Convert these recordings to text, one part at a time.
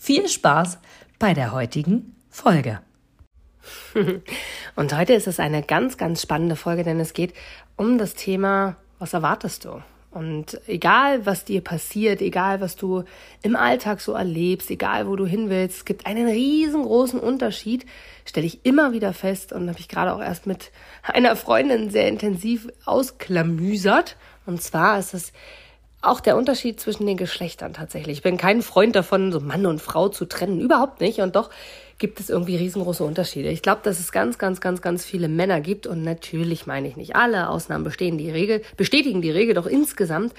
viel Spaß bei der heutigen Folge. Und heute ist es eine ganz, ganz spannende Folge, denn es geht um das Thema, was erwartest du? Und egal, was dir passiert, egal, was du im Alltag so erlebst, egal, wo du hin willst, es gibt einen riesengroßen Unterschied, stelle ich immer wieder fest und habe ich gerade auch erst mit einer Freundin sehr intensiv ausklamüsert. Und zwar ist es auch der Unterschied zwischen den Geschlechtern tatsächlich. Ich bin kein Freund davon, so Mann und Frau zu trennen, überhaupt nicht. Und doch gibt es irgendwie riesengroße Unterschiede. Ich glaube, dass es ganz, ganz, ganz, ganz viele Männer gibt und natürlich meine ich nicht alle. Ausnahmen bestehen die Regel, bestätigen die Regel. Doch insgesamt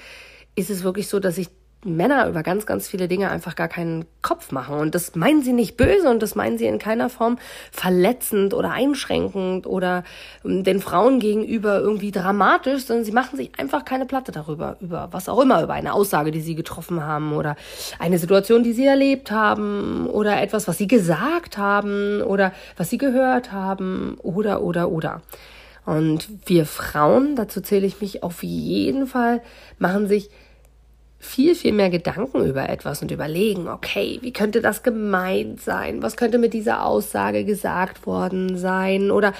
ist es wirklich so, dass ich Männer über ganz, ganz viele Dinge einfach gar keinen Kopf machen. Und das meinen sie nicht böse und das meinen sie in keiner Form verletzend oder einschränkend oder ähm, den Frauen gegenüber irgendwie dramatisch, sondern sie machen sich einfach keine Platte darüber, über was auch immer, über eine Aussage, die sie getroffen haben oder eine Situation, die sie erlebt haben oder etwas, was sie gesagt haben oder was sie gehört haben oder, oder, oder. Und wir Frauen, dazu zähle ich mich auf jeden Fall, machen sich viel, viel mehr Gedanken über etwas und überlegen, okay, wie könnte das gemeint sein? Was könnte mit dieser Aussage gesagt worden sein? Oder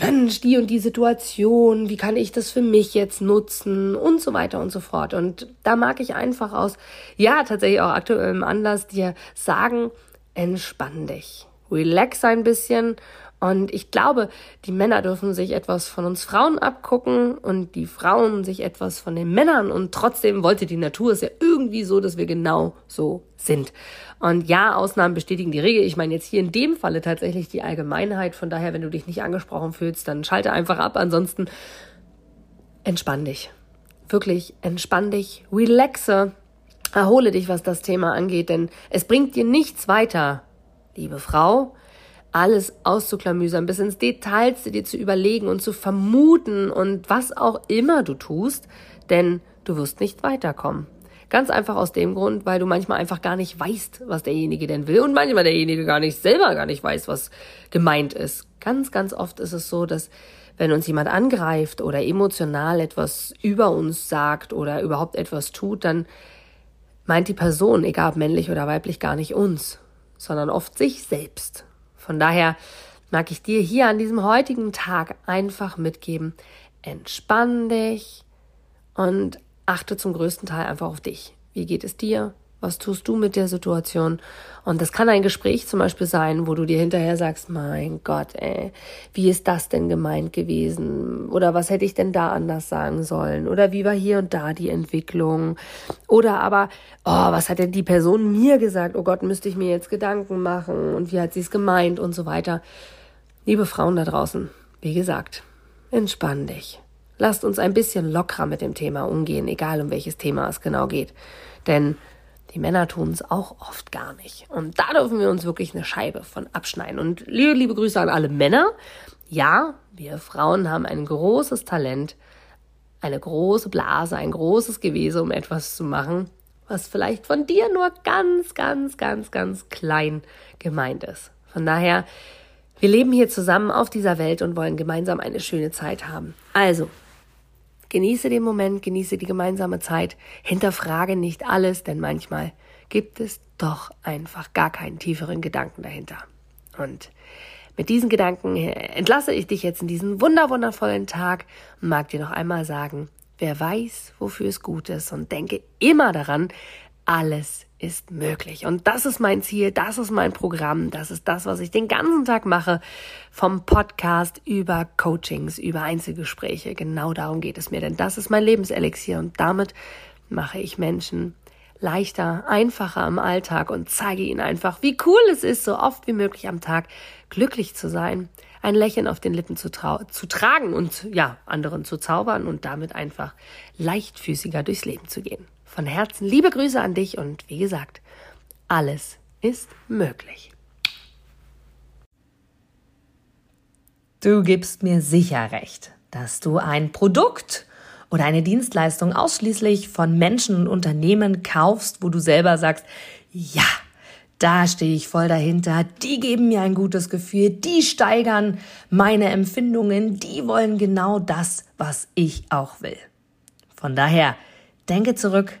Mensch, die und die Situation, wie kann ich das für mich jetzt nutzen? Und so weiter und so fort. Und da mag ich einfach aus, ja, tatsächlich auch aktuellem Anlass dir sagen, entspann dich. Relax ein bisschen und ich glaube, die Männer dürfen sich etwas von uns Frauen abgucken und die Frauen sich etwas von den Männern. Und trotzdem wollte die Natur es ja irgendwie so, dass wir genau so sind. Und ja, Ausnahmen bestätigen die Regel. Ich meine jetzt hier in dem Falle tatsächlich die Allgemeinheit. Von daher, wenn du dich nicht angesprochen fühlst, dann schalte einfach ab. Ansonsten entspann dich. Wirklich entspann dich, relaxe, erhole dich, was das Thema angeht, denn es bringt dir nichts weiter, liebe Frau, alles auszuklamüsern, bis ins Detailste dir zu überlegen und zu vermuten und was auch immer du tust, denn du wirst nicht weiterkommen. Ganz einfach aus dem Grund, weil du manchmal einfach gar nicht weißt, was derjenige denn will und manchmal derjenige gar nicht selber gar nicht weiß, was gemeint ist. Ganz, ganz oft ist es so, dass wenn uns jemand angreift oder emotional etwas über uns sagt oder überhaupt etwas tut, dann meint die Person, egal ob männlich oder weiblich, gar nicht uns, sondern oft sich selbst. Von daher mag ich dir hier an diesem heutigen Tag einfach mitgeben, entspann dich und achte zum größten Teil einfach auf dich. Wie geht es dir? Was tust du mit der Situation? Und das kann ein Gespräch zum Beispiel sein, wo du dir hinterher sagst, mein Gott, ey, wie ist das denn gemeint gewesen? Oder was hätte ich denn da anders sagen sollen? Oder wie war hier und da die Entwicklung? Oder aber, oh, was hat denn die Person mir gesagt? Oh Gott, müsste ich mir jetzt Gedanken machen? Und wie hat sie es gemeint? Und so weiter. Liebe Frauen da draußen, wie gesagt, entspann dich. Lasst uns ein bisschen lockerer mit dem Thema umgehen, egal um welches Thema es genau geht. Denn die Männer tun es auch oft gar nicht. Und da dürfen wir uns wirklich eine Scheibe von abschneiden. Und liebe, liebe Grüße an alle Männer. Ja, wir Frauen haben ein großes Talent, eine große Blase, ein großes Gewese, um etwas zu machen, was vielleicht von dir nur ganz, ganz, ganz, ganz klein gemeint ist. Von daher, wir leben hier zusammen auf dieser Welt und wollen gemeinsam eine schöne Zeit haben. Also, Genieße den Moment, genieße die gemeinsame Zeit, hinterfrage nicht alles, denn manchmal gibt es doch einfach gar keinen tieferen Gedanken dahinter. Und mit diesen Gedanken entlasse ich dich jetzt in diesen wunderwundervollen Tag und mag dir noch einmal sagen, wer weiß, wofür es gut ist und denke immer daran, alles ist möglich. Und das ist mein Ziel, das ist mein Programm, das ist das, was ich den ganzen Tag mache, vom Podcast über Coachings, über Einzelgespräche. Genau darum geht es mir, denn das ist mein Lebenselixier und damit mache ich Menschen leichter, einfacher im Alltag und zeige ihnen einfach, wie cool es ist, so oft wie möglich am Tag glücklich zu sein, ein Lächeln auf den Lippen zu, zu tragen und ja, anderen zu zaubern und damit einfach leichtfüßiger durchs Leben zu gehen. Von Herzen liebe Grüße an dich und wie gesagt, alles ist möglich. Du gibst mir sicher recht, dass du ein Produkt oder eine Dienstleistung ausschließlich von Menschen und Unternehmen kaufst, wo du selber sagst, ja, da stehe ich voll dahinter, die geben mir ein gutes Gefühl, die steigern meine Empfindungen, die wollen genau das, was ich auch will. Von daher, denke zurück